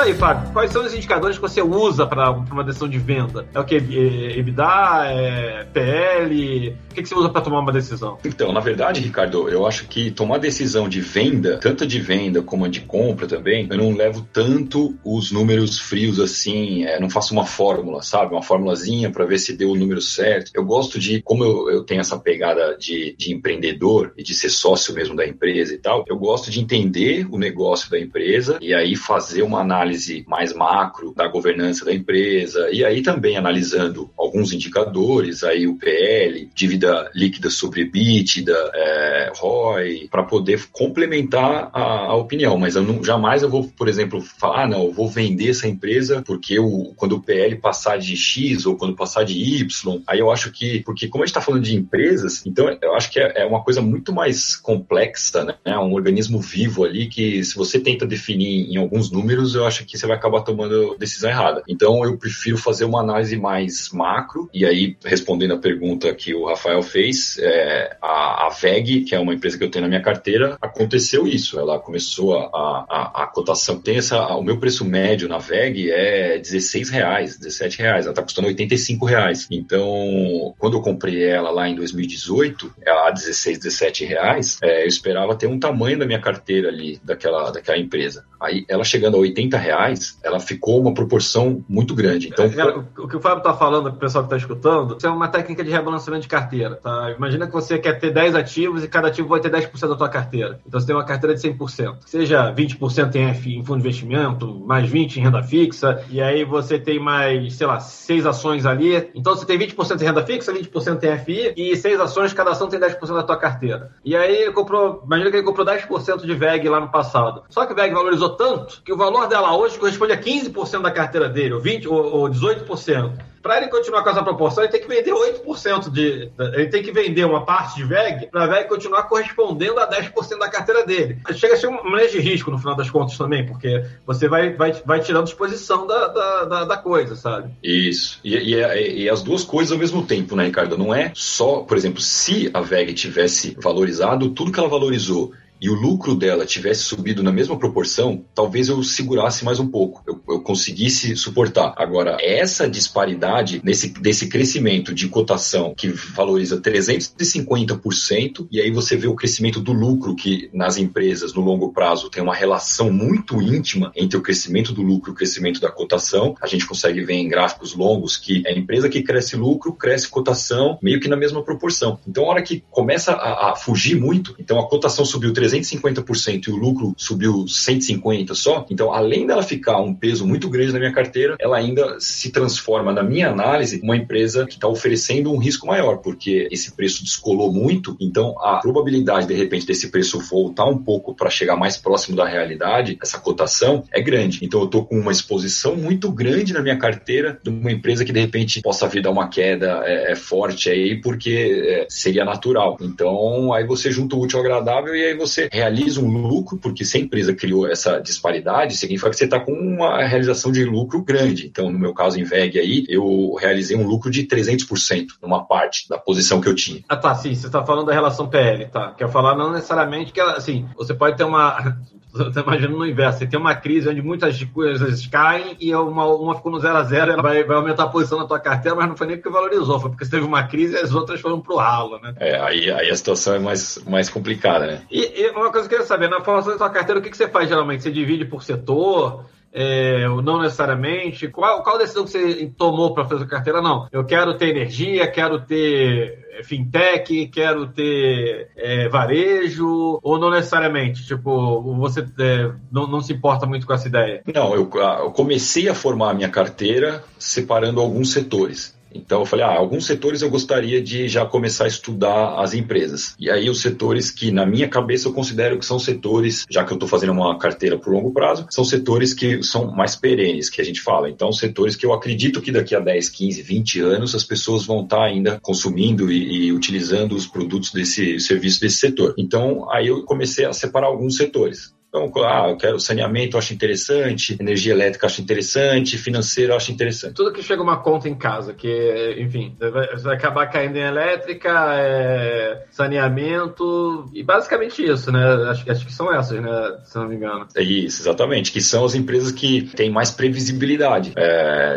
Aí, Fábio. Quais são os indicadores que você usa para uma decisão de venda? É o que? EBITDA? É PL? O que, que você usa para tomar uma decisão? Então, na verdade, Ricardo, eu acho que tomar decisão de venda, tanto de venda como de compra também, eu não levo tanto os números frios assim, é, não faço uma fórmula, sabe? Uma formulazinha para ver se deu o número certo. Eu gosto de, como eu, eu tenho essa pegada de, de empreendedor e de ser sócio mesmo da empresa e tal, eu gosto de entender o negócio da empresa e aí fazer uma análise mais macro da governança da empresa e aí também analisando alguns indicadores, aí o PL, dívida líquida sobre EBITDA, é, ROI, para poder complementar a, a opinião. Mas eu não, jamais eu vou, por exemplo, falar, ah, não, eu vou vender essa empresa porque o, quando o PL passar de X ou quando passar de Y, aí eu acho que, porque como a gente está falando de empresas, então eu acho que é, é uma coisa muito mais complexa, né? É um organismo vivo ali que se você tenta definir em alguns números, eu acho que você vai acabar tomando decisão errada. Então eu prefiro fazer uma análise mais macro, e aí, respondendo a pergunta que o Rafael fez, é, a, a VEG, que é uma empresa que eu tenho na minha carteira, aconteceu isso. Ela começou a, a, a cotação. Tem essa. O meu preço médio na VEG é 16 reais, 17 reais. Ela está custando 85 reais. Então, quando eu comprei ela lá em 2018, ela a 16, 17 reais, é, eu esperava ter um tamanho da minha carteira ali, daquela, daquela empresa. Aí, ela chegando a 80 reais, ela ficou uma proporção muito grande. Então, Cara, o, o que o Fábio tá falando, pro pessoal que tá escutando, isso é uma técnica de rebalanceamento de carteira, tá? Imagina que você quer ter 10 ativos e cada ativo vai ter 10% da tua carteira. Então você tem uma carteira de 100%. Seja 20% em, F, em fundo de investimento, mais 20% em renda fixa, e aí você tem mais, sei lá, 6 ações ali. Então você tem 20% em renda fixa, 20% em FI, e 6 ações, cada ação tem 10% da tua carteira. E aí ele comprou, imagina que ele comprou 10% de VEG lá no passado. Só que o VEG valorizou tanto que o valor dela hoje corresponde a 15% da carteira dele, ou 20% ou, ou 18%. Para ele continuar com essa proporção, ele tem que vender 8% de. Ele tem que vender uma parte de VEG para a VEG continuar correspondendo a 10% da carteira dele. Chega a ser um manejo de risco no final das contas também, porque você vai, vai, vai tirando exposição da, da, da, da coisa, sabe? Isso. E, e, e, as duas coisas ao mesmo tempo, né, Ricardo? Não é só, por exemplo, se a VEG tivesse valorizado tudo que ela valorizou e o lucro dela tivesse subido na mesma proporção, talvez eu segurasse mais um pouco, eu, eu conseguisse suportar. Agora, essa disparidade nesse desse crescimento de cotação que valoriza 350%, e aí você vê o crescimento do lucro que nas empresas no longo prazo tem uma relação muito íntima entre o crescimento do lucro e o crescimento da cotação. A gente consegue ver em gráficos longos que a empresa que cresce lucro, cresce cotação meio que na mesma proporção. Então, a hora que começa a, a fugir muito, então a cotação subiu 350% e o lucro subiu 150 só, então além dela ficar um peso muito grande na minha carteira, ela ainda se transforma, na minha análise, uma empresa que está oferecendo um risco maior, porque esse preço descolou muito, então a probabilidade, de repente, desse preço voltar um pouco para chegar mais próximo da realidade, essa cotação, é grande. Então eu estou com uma exposição muito grande na minha carteira de uma empresa que, de repente, possa vir dar uma queda é, é forte aí, porque é, seria natural. Então aí você junta o útil ao agradável e aí você realiza um lucro, porque se a empresa criou essa disparidade, significa que você está com uma realização de lucro grande. Então, no meu caso, em VEG aí, eu realizei um lucro de 300% numa parte da posição que eu tinha. Ah, tá, sim, você está falando da relação PL, tá? Quer falar não necessariamente que ela, assim, você pode ter uma. Você imaginando no inverso, você tem uma crise onde muitas coisas caem e uma, uma ficou no zero a zero, ela vai, vai aumentar a posição na tua carteira, mas não foi nem porque valorizou, foi porque você teve uma crise e as outras foram pro ralo, né? É, aí, aí a situação é mais, mais complicada, né? E, e uma coisa que eu queria saber, na formação da tua carteira, o que, que você faz geralmente? Você divide por setor? É, não necessariamente? Qual, qual decisão que você tomou para fazer a carteira? Não, eu quero ter energia, quero ter é, fintech, quero ter é, varejo, ou não necessariamente? Tipo, você é, não, não se importa muito com essa ideia? Não, eu, eu comecei a formar a minha carteira separando alguns setores. Então eu falei, ah, alguns setores eu gostaria de já começar a estudar as empresas. E aí os setores que na minha cabeça eu considero que são setores, já que eu estou fazendo uma carteira por longo prazo, são setores que são mais perenes, que a gente fala. Então setores que eu acredito que daqui a 10, 15, 20 anos as pessoas vão estar ainda consumindo e, e utilizando os produtos desse serviço desse setor. Então aí eu comecei a separar alguns setores. Então, ah, eu quero saneamento, eu acho interessante, energia elétrica, eu acho interessante, financeiro, eu acho interessante. Tudo que chega uma conta em casa, que, enfim, vai, vai acabar caindo em elétrica, é, saneamento, e basicamente isso, né? Acho, acho que são essas, né? Se não me engano. É isso, exatamente, que são as empresas que têm mais previsibilidade. É,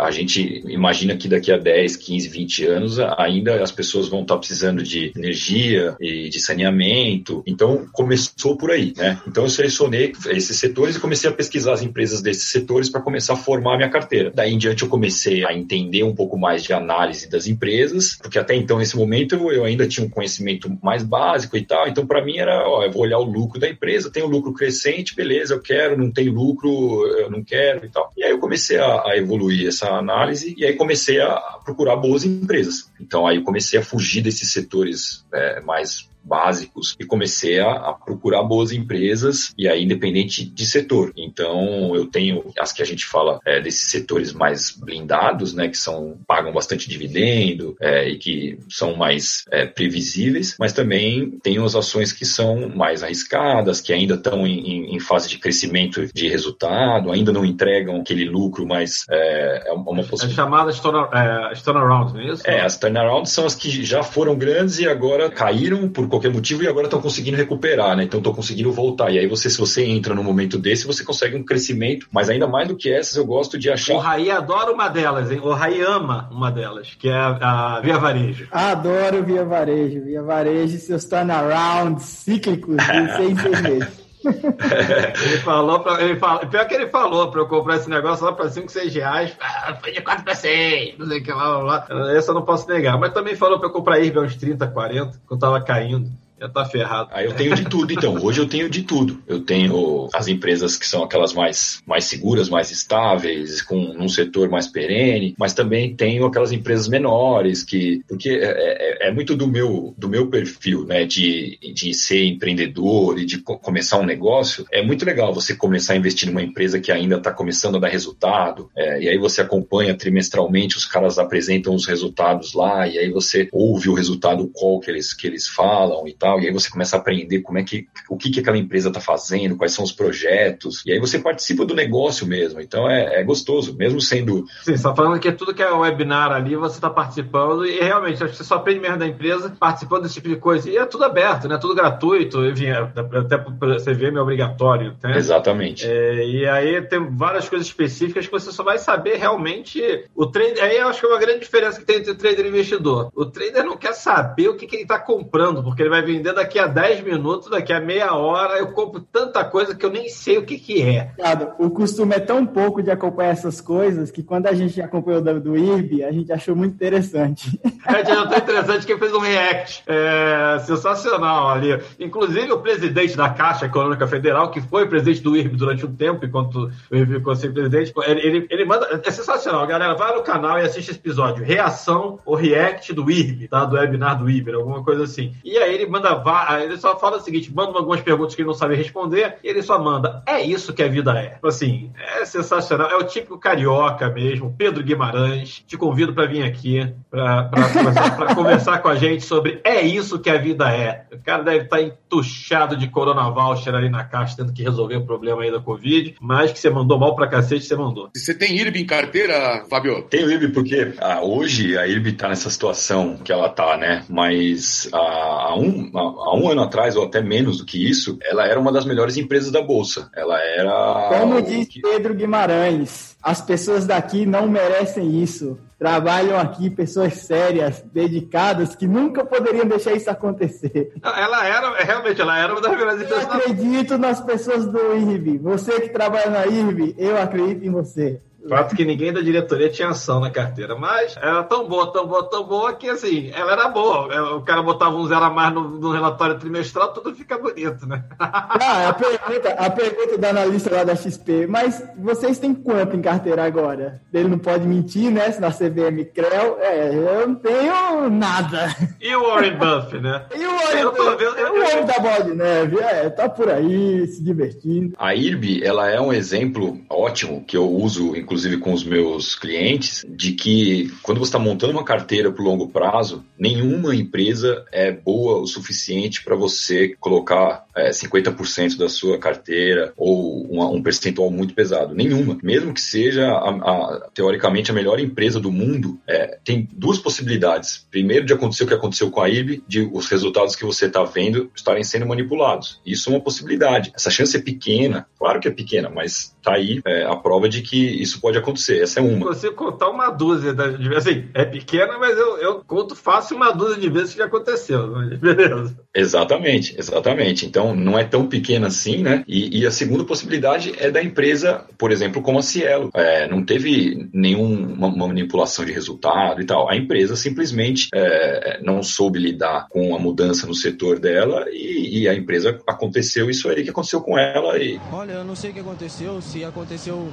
a gente imagina que daqui a 10, 15, 20 anos ainda as pessoas vão estar precisando de energia e de saneamento. Então, começou por aí, né? Então eu selecionei esses setores e comecei a pesquisar as empresas desses setores para começar a formar a minha carteira. Daí em diante eu comecei a entender um pouco mais de análise das empresas, porque até então nesse momento eu ainda tinha um conhecimento mais básico e tal. Então para mim era, ó, eu vou olhar o lucro da empresa, tem um lucro crescente, beleza, eu quero, não tem lucro, eu não quero e tal. E aí eu comecei a, a evoluir essa análise e aí comecei a procurar boas empresas. Então aí eu comecei a fugir desses setores é, mais básicos e comecei a, a, procurar boas empresas e aí independente de setor. Então eu tenho as que a gente fala é, desses setores mais blindados, né, que são pagam bastante dividendo é, e que são mais é, previsíveis, mas também tenho as ações que são mais arriscadas, que ainda estão em, em, fase de crescimento de resultado, ainda não entregam aquele lucro, mas é, é uma possibilidade. As chamadas turnaround, turnaround, não é isso? É, as turnarounds são as que já foram grandes e agora caíram por qualquer motivo e agora estão conseguindo recuperar, né? Então estão conseguindo voltar. E aí você, se você entra num momento desse, você consegue um crescimento, mas ainda mais do que essas, eu gosto de achar. O Raí adora uma delas, hein? O Raí ama uma delas, que é a, a Via Varejo. Adoro Via Varejo. Via Varejo, seus turnarounds cíclicos de seis, seis meses. Ele falou, pra, ele falou, pior que ele falou pra eu comprar esse negócio lá pra 5, 6 reais, ah, foi de 4 pra 6, não sei o que lá, lá, lá. Essa eu não posso negar, mas também falou pra eu comprar IRB uns 30, 40, quando tava caindo. Já tá ferrado. Aí eu tenho de tudo, então. Hoje eu tenho de tudo. Eu tenho as empresas que são aquelas mais, mais seguras, mais estáveis, com um setor mais perene, mas também tenho aquelas empresas menores que. Porque é, é, é muito do meu, do meu perfil, né? De, de ser empreendedor e de começar um negócio. É muito legal você começar a investir numa empresa que ainda está começando a dar resultado. É, e aí você acompanha trimestralmente, os caras apresentam os resultados lá, e aí você ouve o resultado qual que eles, que eles falam e tal tal, e aí você começa a aprender como é que, o que, que aquela empresa está fazendo, quais são os projetos, e aí você participa do negócio mesmo, então é, é gostoso, mesmo sendo Sim, você tá falando que tudo que é webinar ali, você tá participando e realmente, acho que você só aprende mesmo da empresa participando desse tipo de coisa. E é tudo aberto, né? Tudo gratuito, enfim, é- até para CVM é obrigatório, né? exatamente. É, e aí tem várias coisas específicas que você só vai saber realmente o trader. Aí eu acho que é uma grande diferença que tem entre trader e investidor. O trader não quer saber o que, que ele está comprando, porque ele vai vender daqui a 10 minutos, daqui a meia hora. Eu compro tanta coisa que eu nem sei o que, que é. O costume é tão pouco de acompanhar essas coisas que quando a gente acompanhou do, do IRB, a gente achou muito interessante. É, já tá interessante que fez um react é, sensacional ali. Inclusive o presidente da Caixa Econômica Federal, que foi presidente do IRB durante um tempo, enquanto o IRB ficou sem presidente, ele, ele, ele manda. É sensacional, galera. Vai no canal e assiste esse episódio. Reação ou react do IRB, tá? Do webinar do IRB, alguma coisa assim. E aí ele manda. Va- Ele só fala o seguinte: manda algumas perguntas que ele não sabe responder, e ele só manda. É isso que a vida é. Tipo Assim, é sensacional. É o típico carioca mesmo, Pedro Guimarães. Te convido para vir aqui para conversar, pra conversar com a gente sobre é isso que a vida é. O cara deve estar entuchado de Corona Voucher ali na caixa, tendo que resolver o problema aí da Covid, mas que você mandou mal pra cacete, você mandou. Você tem IRB em carteira, Fabio? Tem o IRB porque ah, hoje a IRB está nessa situação que ela tá, né? Mas ah, há, um, há, um ano atrás, ou até menos do que isso, ela era uma das melhores empresas da Bolsa. Ela era. Como diz que- Pedro Guimarães, as pessoas daqui não merecem isso. Trabalham aqui pessoas sérias, dedicadas, que nunca poderiam deixar isso acontecer. Ela era, realmente, ela era uma das melhores Eu empresas da acredito nas pessoas do IRB. Você que trabalha na IRB, eu acredito em você. Fato que ninguém da diretoria tinha ação na carteira, mas era tão boa, tão boa, tão boa que assim, ela era boa. É, O cara botava um zero a mais no, no relatório trimestral, tudo fica bonito, né? Ah, a pergunta, a pergunta da analista lá da XP, mas vocês têm quanto em carteira agora? Ele não pode mentir, né? Se na CVM Creu, é, eu não tenho nada. E o Warren Buffett, né? E o tô vendo- eu- o homem da bola de neve, é, tá por aí, se divertindo. A IRB, ela é um exemplo ótimo que eu uso, inclusive com os meus clientes, de que quando você está montando uma carteira para o longo prazo, nenhuma empresa é boa o suficiente para você colocar é, 50% da sua carteira ou uma- um percentual muito pesado. Nenhuma. Mesmo que seja, a- a- teoricamente, a melhor empresa do mundo, é, tem duas possibilidades. Primeiro, de acontecer o que aconteceu com a IRB, de os resultados que você está vendo estarem sendo manipulados. Isso é uma possibilidade. Essa chance é pequena, claro que é pequena, mas tá aí é, a prova de que isso pode acontecer. Essa é uma. consigo contar uma dúzia da- de vezes. Assim, é pequena, mas eu, eu conto fácil uma dúzia de vezes que aconteceu. mas Beleza. Exatamente, exatamente. Então não é tão pequena assim, né? E, e a segunda possibilidade é da empresa, por exemplo, como a Cielo. É, não teve nenhuma manipulação de resultado e tal. A empresa simplesmente é, não soube lidar com a mudança no setor dela e, e a empresa aconteceu isso aí que aconteceu com ela e Olha, eu não sei o que aconteceu, se aconteceu,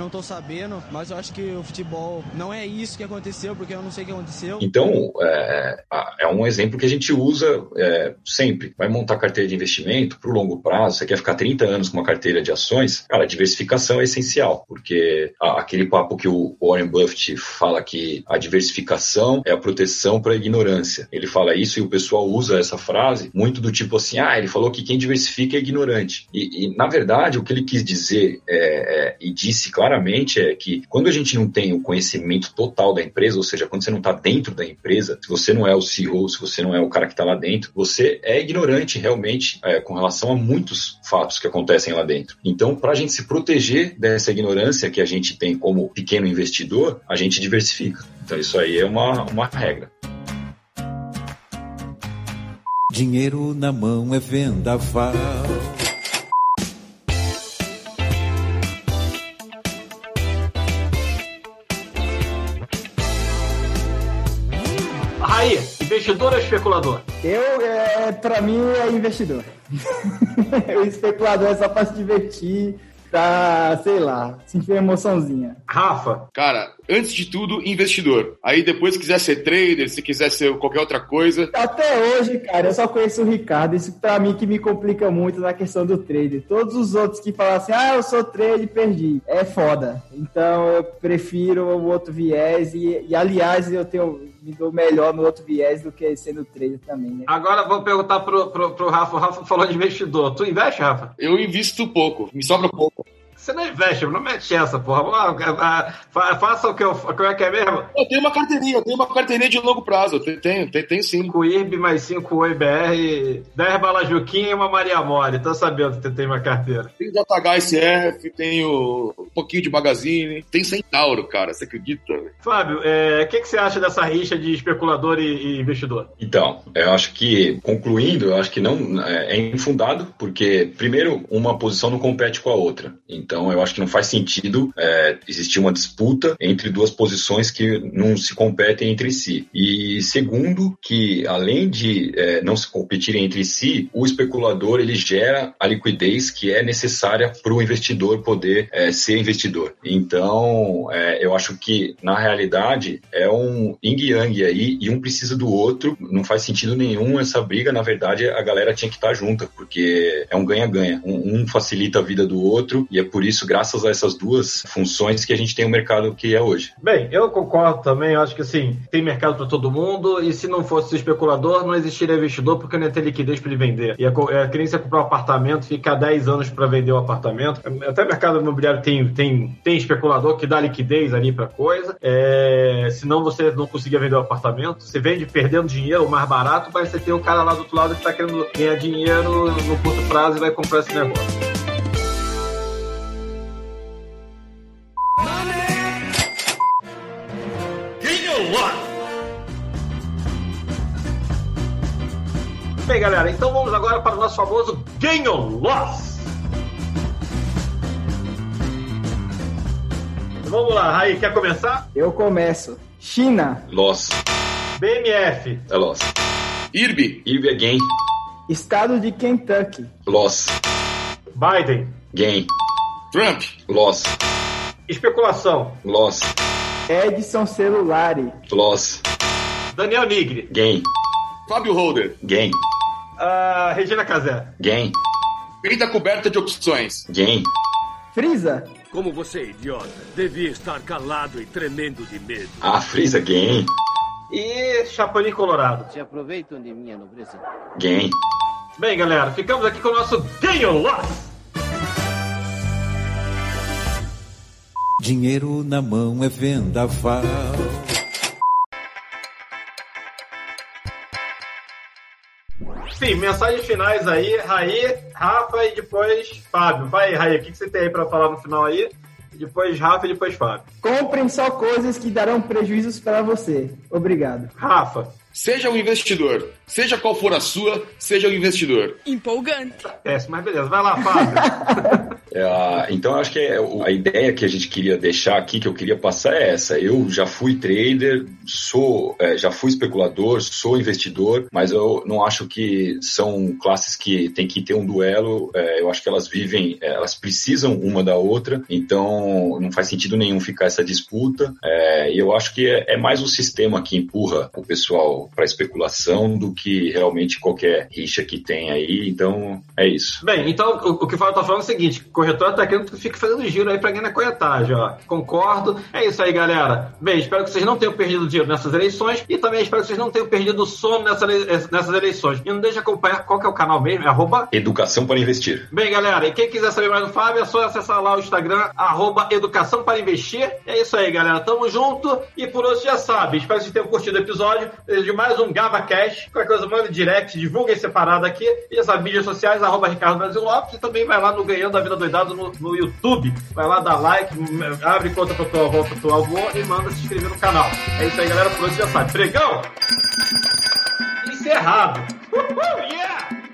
não tô sabendo, mas eu acho que o futebol não é isso que aconteceu, porque eu não sei o que aconteceu. Então, é, é um exemplo que a gente usa é, sempre. Vai montar carteira de investimento para o longo prazo, você quer ficar 30 anos com uma carteira de ações, cara, diversificação é essencial, porque aquele papo que o Warren Buffett fala que a diversificação é a proteção para a ignorância. Ele fala isso e o pessoal usa essa frase muito do tipo assim, ah, ele falou que quem diversifica é ignorante. E, e, na verdade, o que ele quis dizer é, é, e disse claramente é que quando a gente não tem o conhecimento total da empresa, ou seja, quando você não está dentro da empresa, se você não é o CEO, se você não é o cara que está lá dentro, você é ignorante realmente é, com relação a muitos fatos que acontecem lá dentro. Então, para a gente se proteger dessa ignorância que a gente tem como pequeno investidor, a gente diversifica. Então, isso aí é uma, uma regra. Dinheiro na mão é vendaval. Investidor ou especulador? Eu, é, pra mim, é investidor. o especulador é só pra se divertir, pra, sei lá, sentir uma emoçãozinha. Rafa, Cara, antes de tudo, investidor. Aí depois, se quiser ser trader, se quiser ser qualquer outra coisa, Até hoje, cara, eu só conheço o Ricardo. Isso pra mim que me complica muito na questão do trade. Todos os outros que falam assim, ah, eu sou trade e perdi. É foda. Então eu prefiro o outro viés. E, e, aliás, eu tenho, me dou melhor no outro viés do que sendo trader também, né? Agora vou perguntar pro, pro, pro Rafa. O Rafa falou de investidor. Tu investe, Rafa? eu invisto pouco, me sobra pouco. Você não investe, não mete essa, porra. Ah, ah, fa- Faça o que eu. Como é que é mesmo? Eu tenho uma carteirinha, eu tenho uma carteirinha de longo prazo, eu tenho, tenho, tenho, sim. 5 IRB mais 5 OIBR, 10 Balajuquinha e uma Maria Mole. Tô sabendo que você tem uma carteira. Tenho JHSF, tenho um pouquinho de Magazine, tem Centauro, cara, você acredita? Fábio, é, o que, que você acha dessa rixa de especulador e, e investidor? Então, eu acho que, concluindo, eu acho que não é, é infundado, porque, primeiro, uma posição não compete com a outra. Então, eu acho que não faz sentido é, existir uma disputa entre duas posições que não se competem entre si. E, segundo, que além de é, não se competirem entre si, o especulador ele gera a liquidez que é necessária para o investidor poder é, ser investidor. Então, é, eu acho que, na realidade, é um yin-yang aí, e um precisa do outro. Não faz sentido nenhum essa briga. Na verdade, a galera tinha que estar junta, porque é um ganha-ganha. Um, um facilita a vida do outro, e é por isso, graças a essas duas funções, que a gente tem o mercado que é hoje. Bem, eu concordo também. Acho que assim, tem mercado para todo mundo. E se não fosse o especulador, não existiria investidor, porque não ia ter liquidez para ele vender. E a, é, que nem você comprar um apartamento, ficar 10 anos para vender o apartamento. Até mercado imobiliário tem, tem, tem especulador que dá liquidez ali para coisa. É, senão você não conseguia vender o apartamento. Você vende perdendo dinheiro, o mais barato, mas você tem o cara lá do outro lado que está querendo ganhar dinheiro no curto prazo e vai comprar esse negócio. Bem, galera, então vamos agora para o nosso famoso Gain or Loss. Vamos lá, Raí, quer começar? Eu começo. China, Loss. BMF, É loss. IRB, IRB é gain. estado de Kentucky, Loss. Biden, Gain. Trump, Loss. especulação, Loss. Edson Celulari, Loss. Daniel Nigri, Gain. Fábio Holder, Gain. Ah, Regina Casé, Gain. peita coberta de opções, Gain. Frisa, Como você, idiota, devia estar calado e tremendo de medo. Ah, Frisa, gain. e Chapolin Colorado. Se aproveitam de minha nobreza. Gain. Bem, galera, ficamos aqui com o nosso or Loss. Dinheiro na mão é vendaval. Sim, mensagens finais aí, Raí, Rafa e depois Fábio. Vai, Raí, o que que você tem aí pra falar no final aí? Depois Rafa e depois Fábio. comprem só coisas que darão prejuízos para você. Obrigado. Rafa, seja um investidor, seja qual for a sua, seja um investidor. Empolgante. péssimo, mas beleza. Vai lá, Fábio. É, então, acho que é, a ideia que a gente queria deixar aqui, que eu queria passar é essa. Eu já fui trader, sou, é, já fui especulador, sou investidor, mas eu não acho que são classes que tem que ter um duelo. É, eu acho que elas vivem, é, elas precisam uma da outra, então não faz sentido nenhum ficar essa disputa. É, e eu acho que é, mais o sistema que empurra o pessoal para especulação do que realmente qualquer rixa que tem aí. Então, é isso. Bem, então o, o que o Fábio tá falando é o seguinte: corretor tá querendo que tu fique fazendo giro aí pra ganhar na corretagem, ó. Concordo. É isso aí, galera. Bem, espero que vocês não tenham perdido dinheiro nessas eleições e também espero que vocês não tenham perdido sono nessa, nessas eleições. E não deixe de acompanhar qual que é o canal mesmo, é arroba Educação para investir. Bem, galera, e quem quiser saber mais do Fábio, é só acessar lá o Instagram, arroba Educação para Investir. É isso aí, galera. Tamo junto. E por hoje já sabe. Espero que vocês tenham curtido o episódio de mais um Gava Cash. Qualquer coisa, manda direct, divulguem separado aqui. E sabe, mídias sociais, arroba Ricardo Brasil Lopes. E também vai lá no Ganhando a Vida No, no YouTube. Vai lá, dá like, abre conta pra tua avó, pra tua avó e manda se inscrever no canal. É isso aí, galera. Por hoje já sabe. Pregão! Encerrado. Uhul, yeah!